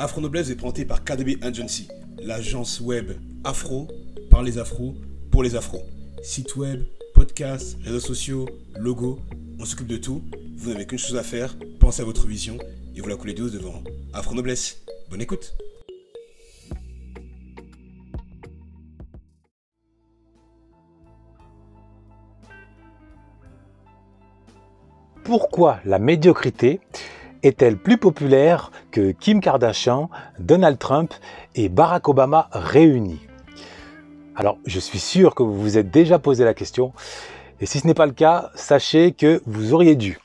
Afro Noblesse est présenté par KDB Agency, l'agence web afro par les afros pour les afros. Site web, podcast, réseaux sociaux, logo, on s'occupe de tout. Vous n'avez qu'une chose à faire, pensez à votre vision et vous la coulez douce devant Afro Noblesse. Bonne écoute. Pourquoi la médiocrité est-elle plus populaire que Kim Kardashian, Donald Trump et Barack Obama réunis? Alors, je suis sûr que vous vous êtes déjà posé la question, et si ce n'est pas le cas, sachez que vous auriez dû.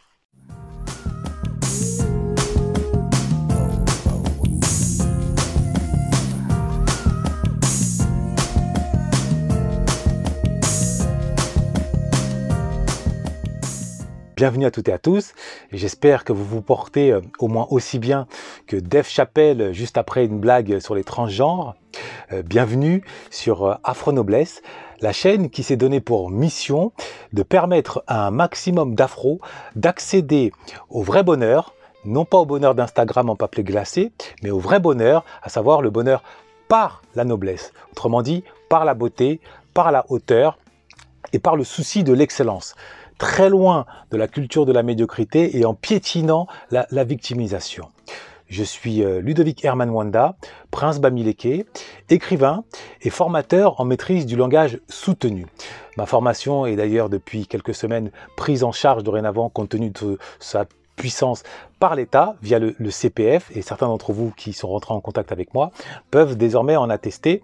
Bienvenue à toutes et à tous. J'espère que vous vous portez euh, au moins aussi bien que Dave Chappelle juste après une blague sur les transgenres. Euh, bienvenue sur euh, Afro Noblesse, la chaîne qui s'est donnée pour mission de permettre à un maximum d'afro d'accéder au vrai bonheur, non pas au bonheur d'Instagram en papier glacé, mais au vrai bonheur, à savoir le bonheur par la noblesse. Autrement dit, par la beauté, par la hauteur et par le souci de l'excellence très loin de la culture de la médiocrité et en piétinant la, victimisation. Je suis euh, Ludovic Herman Wanda, prince Bamileke, écrivain et formateur en maîtrise du langage soutenu. Ma formation est d'ailleurs depuis quelques semaines prise en charge dorénavant compte tenu de sa puissance par l'État via le, le, CPF et certains d'entre vous qui sont rentrés en contact avec moi peuvent désormais en attester,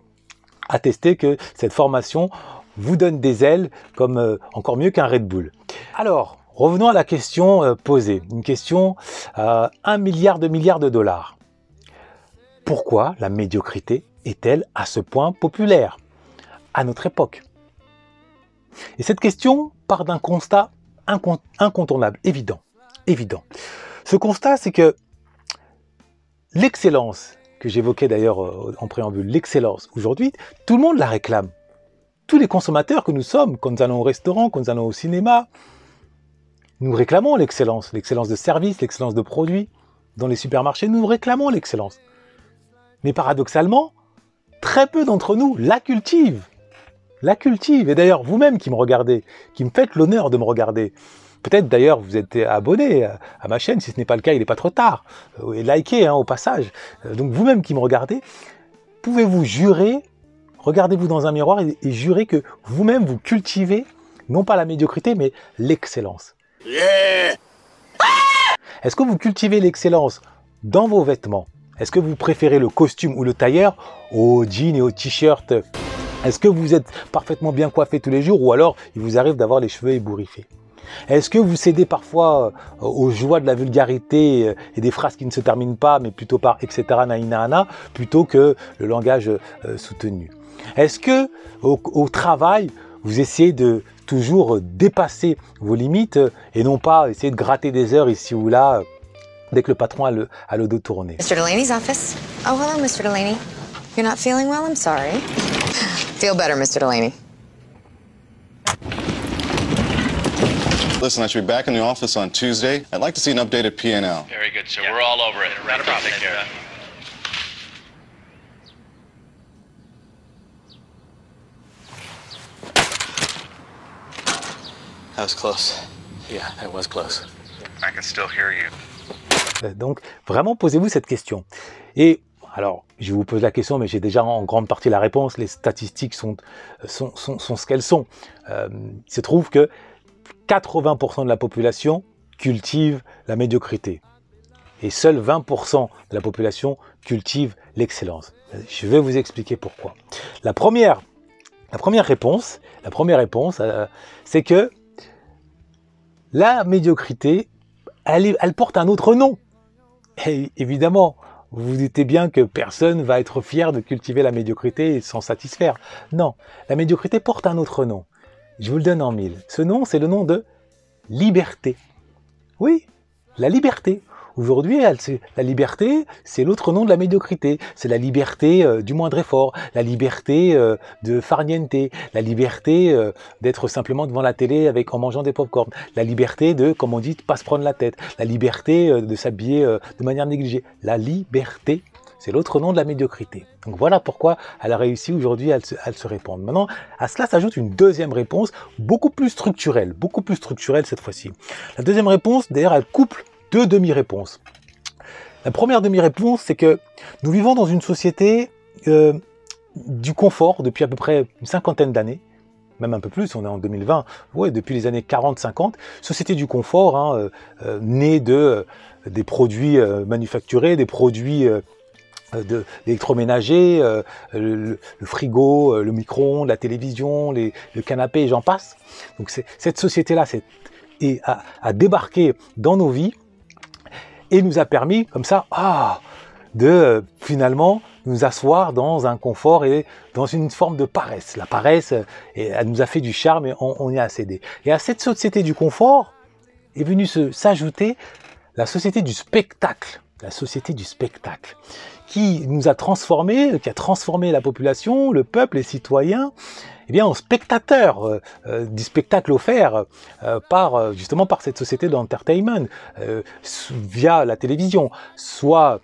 attester que cette formation vous donne des ailes comme euh, encore mieux qu'un Red Bull. Alors, revenons à la question euh, posée, une question à 1 milliard de milliards de dollars. Pourquoi la médiocrité est-elle à ce point populaire à notre époque? Et cette question part d'un constat incontournable, évident, évident. Ce constat, c'est que l'excellence, que j'évoquais d'ailleurs euh, en préambule, l'excellence aujourd'hui, tout le monde la réclame tous les consommateurs que nous sommes, quand nous allons au restaurant, quand nous allons au cinéma, nous réclamons l'excellence, l'excellence de service, l'excellence de produits. Dans les supermarchés, nous réclamons l'excellence. Mais paradoxalement, très peu d'entre nous la cultivent. La cultivent. Et d'ailleurs, vous-même qui me regardez, qui me faites l'honneur de me regarder, peut-être d'ailleurs vous êtes abonné à ma chaîne, si ce n'est pas le cas, il n'est pas trop tard. Et likez hein, au passage. Donc vous-même qui me regardez, pouvez-vous jurer regardez-vous dans un miroir et, jurez que vous-même vous cultivez non pas la médiocrité mais l'excellence. Est-ce que vous cultivez l'excellence dans vos vêtements? Est-ce que vous préférez le costume ou le tailleur? Au jean et au t-shirt. Est-ce que vous êtes parfaitement bien coiffé tous les jours ou alors il vous arrive d'avoir les cheveux ébouriffés? Est-ce que vous cédez parfois euh, aux joies de la vulgarité euh, et des phrases qui ne se terminent pas, mais plutôt par etc. naïna plutôt que le langage euh, soutenu? Est-ce que au, travail, vous essayez de toujours dépasser vos limites et non pas essayer de gratter des heures ici ou là dès que le patron a le, a le dos tourné? Mr. Delaney's office. Oh, hello, Mr. Delaney. You're not feeling well? I'm sorry. Feel better, Mr. Delaney. Listen, I should be back in the office on Tuesday. I'd like to see an updated P&L. Very good, sir. We're all over it. Problem. Take care. That was close. Yeah, that was close. I can still hear you. Donc, vraiment, posez-vous cette question. Et alors, je vous pose la question, mais j'ai déjà en grande partie la réponse. Les statistiques sont, sont, sont, sont ce qu'elles sont. Euh, il se trouve que 80% de la population cultive la médiocrité. Et seuls 20% de la population cultive l'excellence. Je vais vous expliquer pourquoi. La première, la première réponse, la première réponse, euh, c'est que la médiocrité, elle, porte un autre nom. Évidemment, vous vous doutez bien que personne va être fier de cultiver la médiocrité et s'en satisfaire. Non, la médiocrité porte un autre nom. Je vous le donne en mille. Ce nom, c'est le nom de liberté. Oui, la liberté. Aujourd'hui, la liberté, c'est l'autre nom de la médiocrité. C'est la liberté euh, du moindre effort, la liberté euh, de farniente, la liberté euh, d'être simplement devant la télé avec en mangeant des pop-corn, la liberté de, comme on dit, pas se prendre la tête, la liberté de s'habiller de manière négligée. La liberté, c'est l'autre nom de la médiocrité. Donc voilà pourquoi elle a réussi aujourd'hui à se répondre. Maintenant, à cela s'ajoute une deuxième réponse, beaucoup plus structurelle, beaucoup plus structurelle cette fois-ci. La deuxième réponse, d'ailleurs, elle couple deux demi-réponses. La première demi-réponse, c'est que nous vivons dans une société euh, du confort depuis à peu près une cinquantaine d'années, même un peu plus, on est en 2020, ouais, depuis les années 40-50, société du confort, hein, euh, euh, née de, des produits manufacturés, des produits de l'électroménager, euh, le, frigo, le micro-ondes, la télévision, le canapé, j'en passe. Donc cette société-là a, a débarqué dans nos vies et nous a permis, comme ça, ah, de finalement nous asseoir dans un confort et dans une forme de paresse. La paresse, euh, elle nous a fait du charme et on, on y a cédé. Et à cette société du confort est venue s'ajouter la société du spectacle. La société du spectacle qui nous a transformés, qui a transformé la population, le peuple, les citoyens, eh bien, en spectateurs euh, euh, du spectacle offert euh, par justement par cette société d'entertainment via la télévision, soit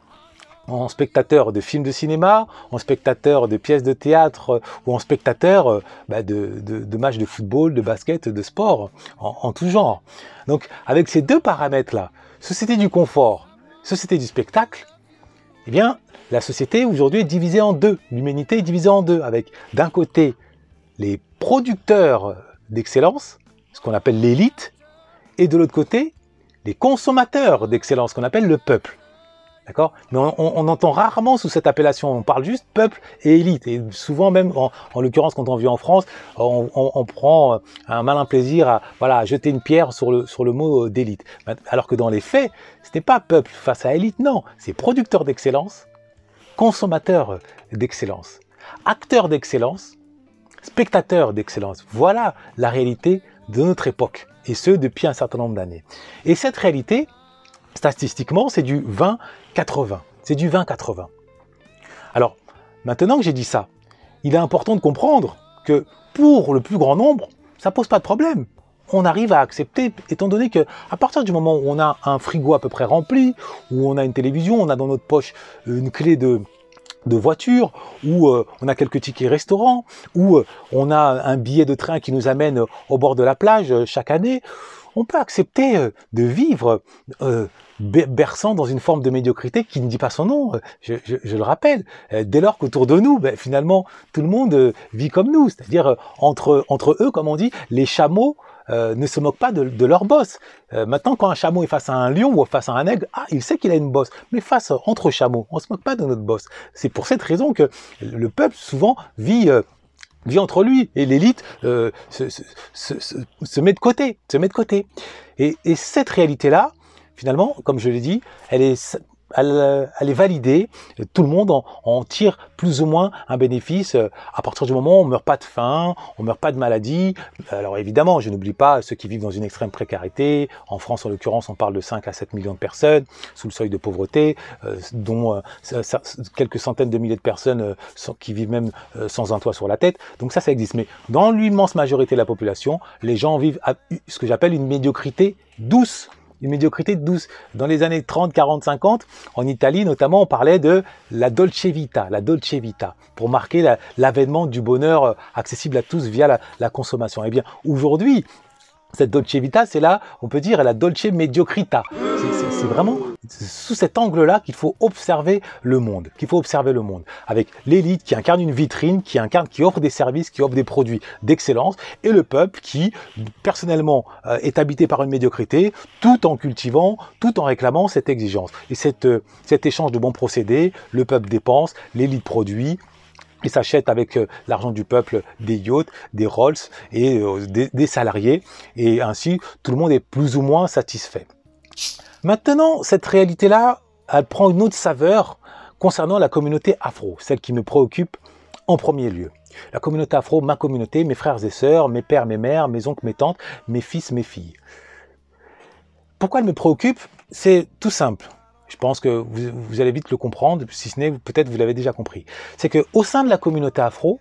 en spectateur de films de cinéma, en spectateur de pièces de théâtre ou en spectateur bah, de matchs de football, de basket, de sport, en, en tout genre. Donc avec ces deux paramètres-là, société du confort, société du spectacle, eh bien la société aujourd'hui est divisée en deux. L'humanité est divisée en deux, avec d'un côté les producteurs d'excellence, ce qu'on appelle l'élite, et de l'autre côté les consommateurs d'excellence, ce qu'on appelle le peuple. D'accord? Mais on, entend rarement sous cette appellation, on parle juste peuple et élite. Et souvent même, en, en l'occurrence, quand on vit en France, on, prend un malin plaisir à voilà, jeter une pierre sur le, sur le mot euh, d'élite. Alors que dans les faits, ce n'est pas peuple face à élite, non. C'est producteur d'excellence, consommateur d'excellence, acteur d'excellence, spectateur d'excellence. Voilà la réalité de notre époque, et ce depuis un certain nombre d'années. Et cette réalité, statistiquement, c'est du 20-80. C'est du 20-80. Alors, maintenant que j'ai dit ça, il est important de comprendre que pour le plus grand nombre, ça pose pas de problème. On arrive à accepter, étant donné que à partir du moment où on a un frigo à peu près rempli, où on a une télévision, on a dans notre poche une clé de, de voiture, où euh, on a quelques tickets restaurants, où euh, on a un billet de train qui nous amène au bord de la plage euh, chaque année, on peut accepter euh, de vivre euh, be- berçant dans une forme de médiocrité qui ne dit pas son nom, je, je- je le rappelle, dès lors qu'autour de nous, ben, finalement, tout le monde vit comme nous, c'est-à-dire entre, entre eux, comme on dit, les chameaux euh, ne se moquent pas de, de leur boss. Euh, maintenant, quand un chameau est face à un lion ou face à un aigle, ah, il sait qu'il a une bosse. Mais face entre chameaux, on se moque pas de notre boss. C'est pour cette raison que le peuple souvent vit euh, vit entre lui et l'élite euh, se, se, se, se- se met de côté, se met de côté. Et, et cette réalité-là, finalement, comme je l'ai dit, elle est, elle, euh, elle est validée. Tout le monde en, tire plus ou moins un bénéfice à partir du moment où on meurt pas de faim, on meurt pas de maladie. Alors évidemment, je n'oublie pas ceux qui vivent dans une extrême précarité. En France, en l'occurrence, on parle de 5 à 7 millions de personnes sous le seuil de pauvreté, euh, dont euh, quelques centaines de milliers de personnes qui vivent même sans un toit sur la tête. Donc ça, ça existe. Mais dans l'immense majorité de la population, les gens vivent à ce que j'appelle une médiocrité douce. Une médiocrité douce. Dans les années 30, 40, 50, en Italie notamment, on parlait de la dolce vita, la dolce vita, pour marquer la- l'avènement du bonheur euh, accessible à tous via la consommation. Eh bien, aujourd'hui, cette dolce vita, c'est là, on peut dire, la dolce mediocrita. C'est- vraiment sous cet angle-là qu'il faut observer le monde, qu'il faut observer le monde, avec l'élite qui incarne une vitrine, qui incarne, qui offre des services, qui offre des produits d'excellence, et le peuple qui, personnellement, euh, est habité par une médiocrité, tout en cultivant, tout en réclamant cette exigence. Et cette, euh, cet échange de bons procédés, le peuple dépense, l'élite produit, et s'achète avec euh, l'argent du peuple des yachts, des Rolls et euh, des salariés. Et ainsi, tout le monde est plus ou moins satisfait. Maintenant, cette réalité-là, elle prend une autre saveur concernant la communauté afro, celle qui me préoccupe en premier lieu. La communauté afro, ma communauté, mes frères et sœurs, mes pères, mes mères, mes oncles, mes tantes, mes fils, mes filles. Pourquoi elle me préoccupe? C'est tout simple. Je pense que vous, allez vite le comprendre, si ce n'est peut-être vous l'avez déjà compris. C'est que au sein de la communauté afro,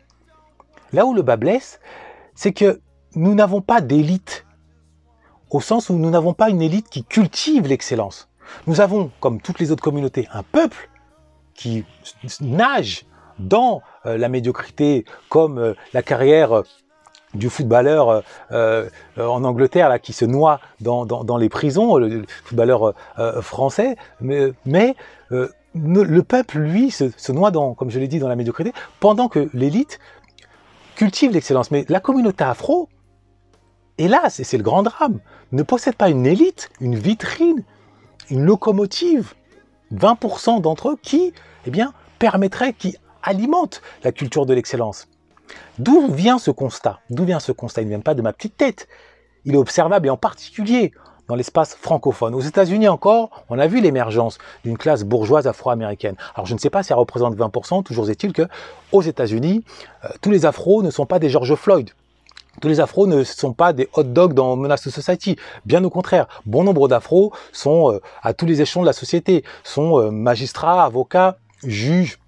là où le bas blesse, c'est que nous n'avons pas d'élite, au sens où nous n'avons pas une élite qui cultive l'excellence. Nous avons, comme toutes les autres communautés, un peuple qui nagent dans euh, la médiocrité, comme euh, la carrière du footballeur euh, en Angleterre qui se noie dans, les prisons, le, footballeur français, mais, le peuple, lui, se, se noie, dans, comme je l'ai dit, dans la médiocrité, pendant que l'élite cultive l'excellence. Mais la communauté afro, hélas, et c'est le grand drame, ne possède pas une élite, une vitrine, une locomotive, 20% d'entre eux qui, eh bien, permettraient, qui alimentent la culture de l'excellence. D'où vient ce constat? D'où vient ce constat? Il ne vient pas de ma petite tête. Il est observable et en particulier dans l'espace francophone. Aux États-Unis encore, on a vu l'émergence d'une classe bourgeoise afro-américaine. Alors je ne sais pas si elle représente 20%, toujours est-il que aux États-Unis, euh, tous les afros ne sont pas des George Floyd. Tous les afros ne sont pas des hot dogs dans Menace Society. Bien au contraire, bon nombre d'afros sont euh, à tous les échelons de la société, sont euh, magistrats, avocats, juges,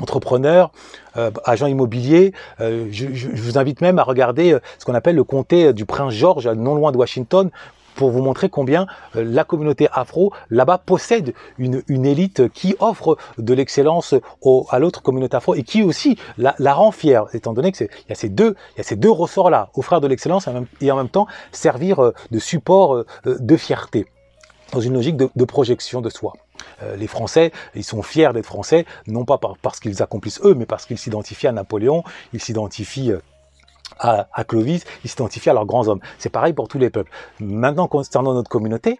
entrepreneurs, euh, agents immobiliers. Je, je, vous invite même à regarder ce qu'on appelle le comté du Prince George, non loin de Washington, pour vous montrer combien euh, la communauté afro là-bas possède une, une, élite qui offre de l'excellence à l'autre communauté afro et qui aussi la, rend fière, étant donné que il y a ces deux, il y a ces deux ressorts-là, offrir de l'excellence et en même temps servir euh, de support euh, de fierté dans une logique de, projection de soi. les Français, ils sont fiers d'être Français, non pas parce qu'ils accomplissent eux, mais parce qu'ils s'identifient à Napoléon, ils s'identifient à, Clovis, ils s'identifient à leurs grands hommes. C'est pareil pour tous les peuples. Maintenant, concernant notre communauté,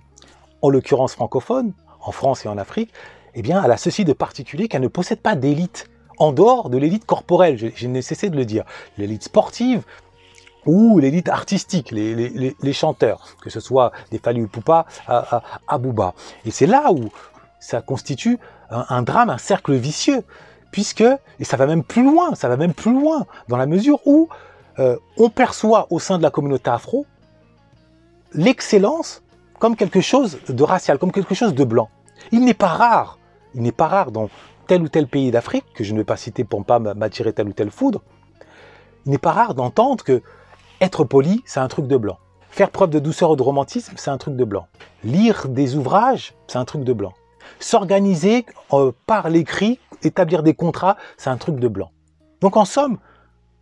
en l'occurrence francophone, en France et en Afrique, eh bien, elle a ceci de particulier qu'elle ne possède pas d'élite en dehors de l'élite corporelle. Je, n'ai cessé de le dire. L'élite sportive, ou l'élite artistique, les, chanteurs, que ce soit des Fali Poupa à, à, Bouba. Et c'est là où ça constitue un, un, drame, un cercle vicieux, puisque, et ça va même plus loin, ça va même plus loin, dans la mesure où euh, on perçoit au sein de la communauté afro l'excellence comme quelque chose de racial, comme quelque chose de blanc. Il n'est pas rare, il n'est pas rare dans tel ou tel pays d'Afrique, que je ne vais pas citer pour ne pas m'attirer telle ou telle foudre, il n'est pas rare d'entendre que être poli, c'est un truc de blanc. Faire preuve de douceur et de romantisme, c'est un truc de blanc. Lire des ouvrages, c'est un truc de blanc. S'organiser euh, par l'écrit, établir des contrats, c'est un truc de blanc. Donc en somme,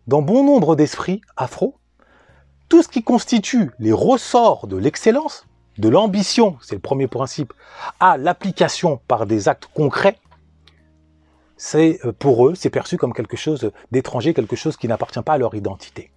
dans bon nombre d'esprits afro, tout ce qui constitue les ressorts de l'excellence, de l'ambition, c'est le premier principe, à l'application par des actes concrets, c'est euh, pour eux, c'est perçu comme quelque chose d'étranger, quelque chose qui n'appartient pas à leur identité.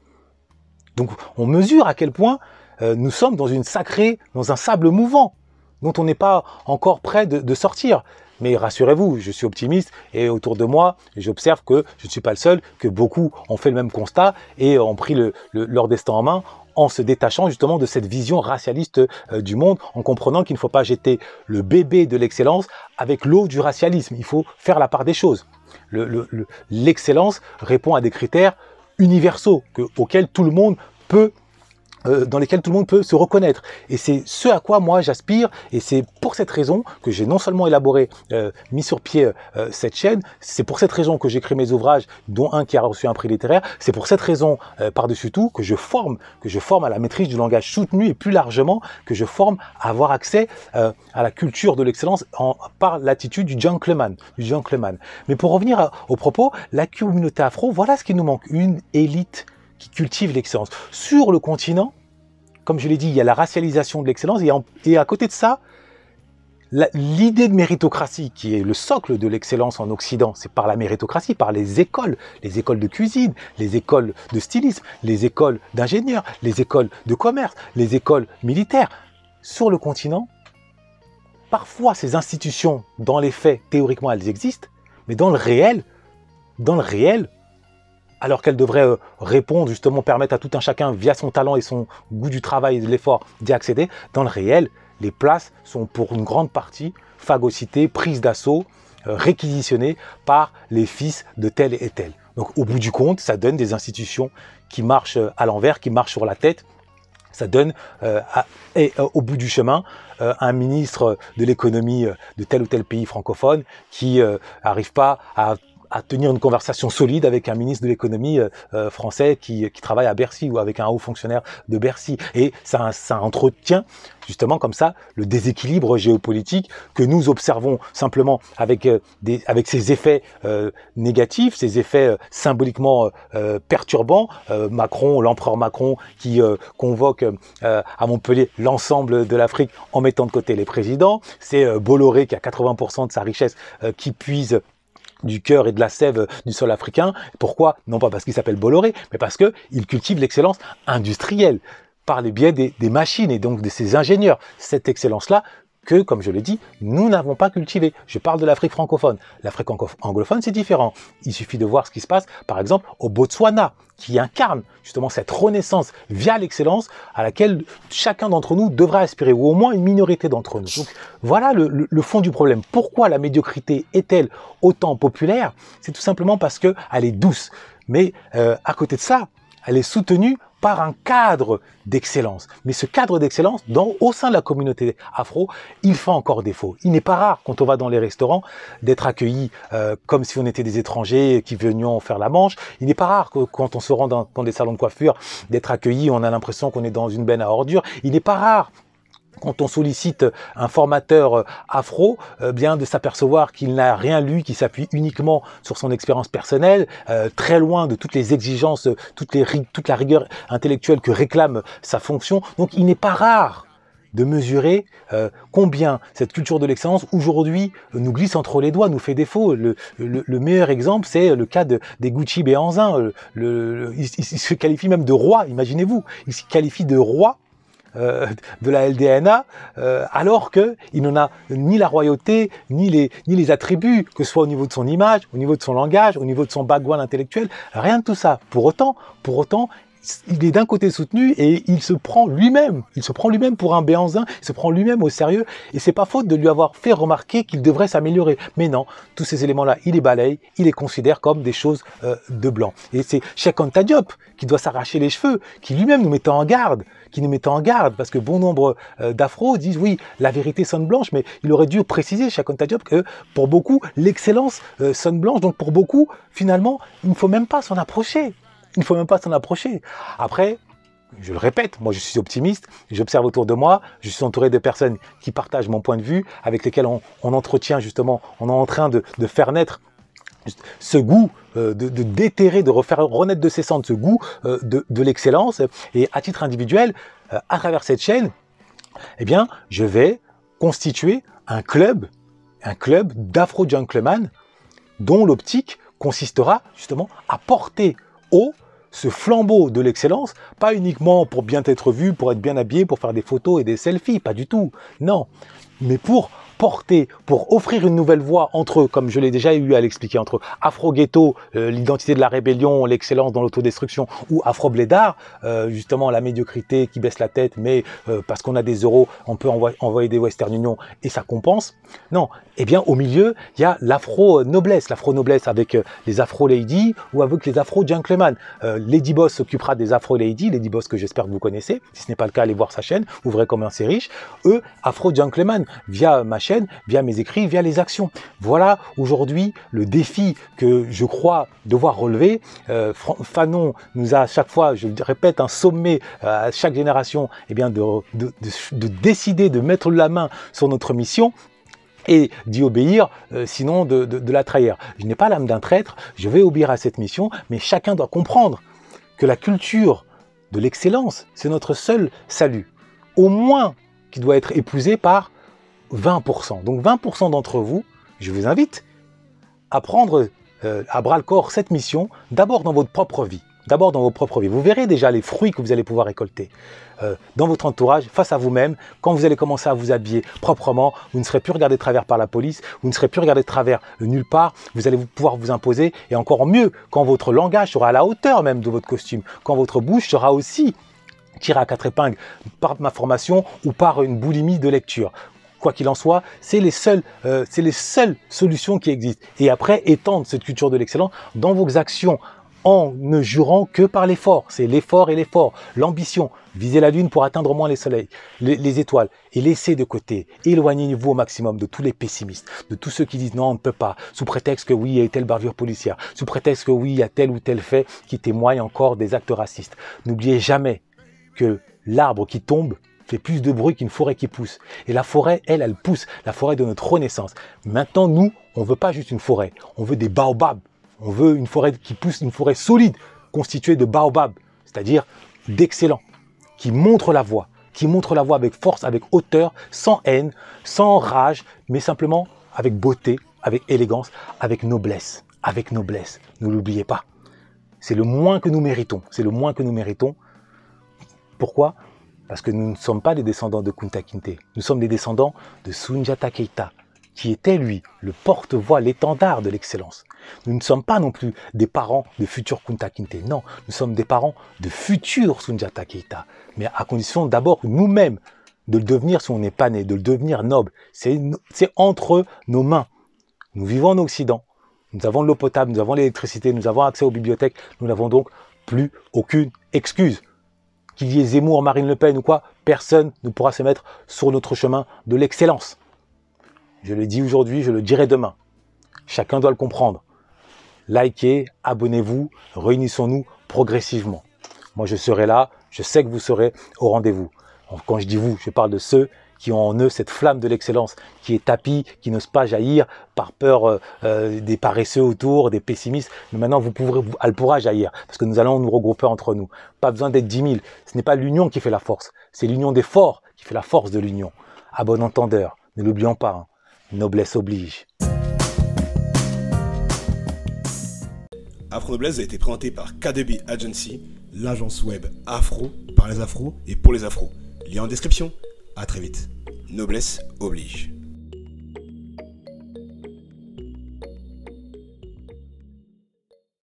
Donc on mesure à quel point euh, nous sommes dans une sacrée, dans un sable mouvant, dont on n'est pas encore prêt de sortir. Mais rassurez-vous, je suis optimiste et autour de moi, j'observe que je ne suis pas le seul, que beaucoup ont fait le même constat et ont pris le, leur destin en main en se détachant justement de cette vision racialiste euh, du monde, en comprenant qu'il ne faut pas jeter le bébé de l'excellence avec l'eau du racialisme. Il faut faire la part des choses. L'excellence répond à des critères universaux que, auxquels tout le monde peut euh, dans lesquels tout le monde peut se reconnaître. Et c'est ce à quoi moi j'aspire, et c'est pour cette raison que j'ai non seulement élaboré, euh, mis sur pied euh, cette chaîne, c'est pour cette raison que j'écris mes ouvrages, dont un qui a reçu un prix littéraire, c'est pour cette raison, par-dessus tout, que je forme, que je forme à la maîtrise du langage soutenu, et plus largement, que je forme à avoir accès à la culture de l'excellence par l'attitude du gentleman, du gentleman. Mais pour revenir au propos, la communauté afro, voilà ce qui nous manque, une élite qui cultive l'excellence. Sur le continent, comme je l'ai dit, il y a la racialisation de l'excellence et, à côté de ça, l'idée de méritocratie, qui est le socle de l'excellence en Occident, c'est par la méritocratie, par les écoles, les écoles de cuisine, les écoles de stylisme, les écoles d'ingénieurs, les écoles de commerce, les écoles militaires. Sur le continent, parfois ces institutions, dans les faits, théoriquement, elles existent, mais dans le réel, dans le réel, alors qu'elle devrait euh, répondre, justement, permettre à tout un chacun, via son talent et son goût du travail et de l'effort, d'y accéder, dans le réel, les places sont pour une grande partie phagocytées, prises d'assaut, euh, réquisitionnées par les fils de tel et tel. Donc au bout du compte, ça donne des institutions qui marchent euh, à l'envers, qui marchent sur la tête. Ça donne, et au bout du chemin, un ministre de l'économie de tel ou tel pays francophone qui n'arrive pas à à tenir une conversation solide avec un ministre de l'économie euh, euh, français qui, qui, travaille à Bercy ou avec un haut fonctionnaire de Bercy. Et ça, ça entretient justement comme ça le déséquilibre géopolitique que nous observons simplement avec, euh, des, avec ces effets euh, négatifs, ces effets euh, symboliquement perturbants. Macron, l'empereur Macron qui convoque à Montpellier l'ensemble de l'Afrique en mettant de côté les présidents. C'est Bolloré qui a 80% de sa richesse qui puise du cœur et de la sève du sol africain. Pourquoi? Non pas parce qu'il s'appelle Bolloré, mais parce qu'il cultive l'excellence industrielle par le biais des, machines et donc de ces ingénieurs. Cette excellence-là que, comme je l'ai dit, nous n'avons pas cultivé. Je parle de l'Afrique francophone. L'Afrique anglophone, c'est différent. Il suffit de voir ce qui se passe, par exemple, au Botswana, qui incarne justement cette renaissance via l'excellence à laquelle chacun d'entre nous devra aspirer, ou au moins une minorité d'entre nous. Donc voilà le, fond du problème. Pourquoi la médiocrité est-elle autant populaire? C'est tout simplement parce qu'elle est douce. Mais euh, à côté de ça, elle est soutenue par un cadre d'excellence. Mais ce cadre d'excellence, au sein de la communauté afro, il fait encore défaut. Il n'est pas rare, quand on va dans les restaurants, d'être accueilli euh, comme si on était des étrangers qui venions faire la manche. Il n'est pas rare que quand on se rend dans, dans des salons de coiffure, d'être accueilli, on a l'impression qu'on est dans une benne à ordures. Il n'est pas rare quand on sollicite un formateur euh, afro, euh, bien de s'apercevoir qu'il n'a rien lu, qui s'appuie uniquement sur son expérience personnelle, euh, très loin de toutes les exigences, toutes les, toute la rigueur intellectuelle que réclame sa fonction. Donc il n'est pas rare de mesurer combien cette culture de l'excellence aujourd'hui nous glisse entre les doigts, nous fait défaut. Le, meilleur exemple, c'est le cas de, des Gucci Béanzin. Le, il, il, se qualifie même de roi, imaginez-vous. Il se qualifie de roi euh, de la LDNA, euh, alors qu'il n'en a ni la royauté, ni les, ni les attributs, que ce soit au niveau de son image, au niveau de son langage, au niveau de son background intellectuel, rien de tout ça. Pour autant, pour autant, il est d'un côté soutenu et il se prend lui-même, il se prend lui-même pour un béanzin, il se prend lui-même au sérieux et c'est pas faute de lui avoir fait remarquer qu'il devrait s'améliorer. Mais non, tous ces éléments-là, il les balaye, il les considère comme des choses euh, de blanc. Et c'est Cheikh Anta Diop qui doit s'arracher les cheveux, qui lui-même nous met en garde, qui nous met en garde parce que bon nombre euh, d'afro disent oui, la vérité sonne blanche, mais il aurait dû préciser Cheikh Anta Diop que pour beaucoup, l'excellence euh, sonne blanche, donc pour beaucoup, finalement, il ne faut même pas s'en approcher. Il ne faut même pas s'en approcher. Après, je le répète, moi je suis optimiste, j'observe autour de moi, je suis entouré de personnes qui partagent mon point de vue, avec lesquelles on, entretient justement, on est en train de, faire naître ce goût, euh, de, déterrer, de refaire renaître de ses cendres ce goût euh, de, l'excellence. Et à titre individuel, euh, à travers cette chaîne, eh bien, je vais constituer un club, un club d'afro-gentlemen dont l'optique consistera justement à porter haut ce flambeau de l'excellence, pas uniquement pour bien être vu, pour être bien habillé, pour faire des photos et des selfies, pas du tout. Non, mais pour porter, pour offrir une nouvelle voie entre, comme je l'ai déjà eu à l'expliquer, entre Afro-Ghetto, euh, l'identité de la rébellion, l'excellence dans l'autodestruction, ou Afro-Blédard, euh, justement la médiocrité qui baisse la tête, mais euh, parce qu'on a des euros, on peut envoyer des Western Union et ça compense. Non, eh bien au milieu, il y a l'Afro-Noblesse, l'Afro-Noblesse avec les Afro-Lady ou avec les Afro-Gentlemen. Lady Boss s'occupera des Afro-Lady, Lady Boss que j'espère que vous connaissez. Si ce n'est pas le cas, allez voir sa chaîne, vous verrez combien c'est riche. Eux, Afro-Gentlemen, via ma chaîne, via mes écrits, via les actions. Voilà aujourd'hui le défi que je crois devoir relever. Euh, Fanon nous a à chaque fois, je le répète, un sommet euh, à chaque génération, eh bien de, décider de mettre la main sur notre mission et d'y obéir, euh, sinon de, la trahir. Je n'ai pas l'âme d'un traître, je vais obéir à cette mission, mais chacun doit comprendre que la culture de l'excellence, c'est notre seul salut. Au moins qui doit être épousé par 20%. Donc 20% d'entre vous, je vous invite à prendre euh, à bras le corps cette mission, d'abord dans votre propre vie. D'abord dans votre propre vie. Vous verrez déjà les fruits que vous allez pouvoir récolter euh, dans votre entourage, face à vous-même. Quand vous allez commencer à vous habiller proprement, vous ne serez plus regardé de travers par la police, vous ne serez plus regardé de travers nulle part. Vous allez pouvoir vous imposer et encore mieux quand votre langage sera à la hauteur même de votre costume, quand votre bouche sera aussi tirée à quatre épingles par ma formation ou par une boulimie de lecture quoi qu'il en soit, c'est les seules, euh, c'est les seules solutions qui existent. Et après, étendre cette culture de l'excellence dans vos actions en ne jurant que par l'effort. C'est l'effort et l'effort, l'ambition. Visez la lune pour atteindre au moins les soleils, les, les étoiles, et laissez de côté, éloignez-vous au maximum de tous les pessimistes, de tous ceux qui disent non, on ne peut pas, sous prétexte que oui, il y a telle bavure policière, sous prétexte que oui, il y a tel ou tel fait qui témoigne encore des actes racistes. N'oubliez jamais que l'arbre qui tombe fait plus de bruit qu'une forêt qui pousse. Et la forêt, elle, elle pousse, la forêt de notre renaissance. Maintenant, nous, on veut pas juste une forêt, on veut des baobabs. On veut une forêt qui pousse, une forêt solide, constituée de baobabs, c'est-à-dire d'excellents, qui montrent la voie, qui montrent la voie avec force, avec hauteur, sans haine, sans rage, mais simplement avec beauté, avec élégance, avec noblesse, avec noblesse. Ne l'oubliez pas. C'est le moins que nous méritons. C'est le moins que nous méritons. Pourquoi? Parce que nous ne sommes pas des descendants de Kunta Kinte. Nous sommes des descendants de Sunjata Keita, qui était, lui, le porte-voix, l'étendard de l'excellence. Nous ne sommes pas non plus des parents de futurs Kunta Kinte. Non, nous sommes des parents de futurs Sunjata Keita. Mais à condition d'abord nous-mêmes de le devenir si on n'est pas né, de le devenir noble. C'est entre nos mains. Nous vivons en Occident. Nous avons de l'eau potable, nous avons l'électricité, nous avons accès aux bibliothèques. Nous n'avons donc plus aucune excuse. Qu'il y ait Zemmour, Marine Le Pen ou quoi, personne ne pourra se mettre sur notre chemin de l'excellence. Je le dis aujourd'hui, je le dirai demain. Chacun doit le comprendre. Likez, abonnez-vous, réunissons-nous progressivement. Moi, je serai là, je sais que vous serez au rendez-vous. Quand je dis vous, je parle de ceux qui ont en eux cette flamme de l'excellence, qui est tapis, qui n'ose pas jaillir par peur euh, euh, des paresseux autour, des pessimistes. Mais maintenant, vous pourrez, elle pourra jaillir, parce que nous allons nous regrouper entre nous. Pas besoin d'être dix mille. Ce n'est pas l'union qui fait la force, c'est l'union des forts qui fait la force de l'union. À bon entendeur, ne l'oublions pas, hein. noblesse oblige. Afro Noblesse a été présenté par KDB Agency, l'agence web afro par les afros et pour les afros. Lien en description. À très vite. Noblesse oblige.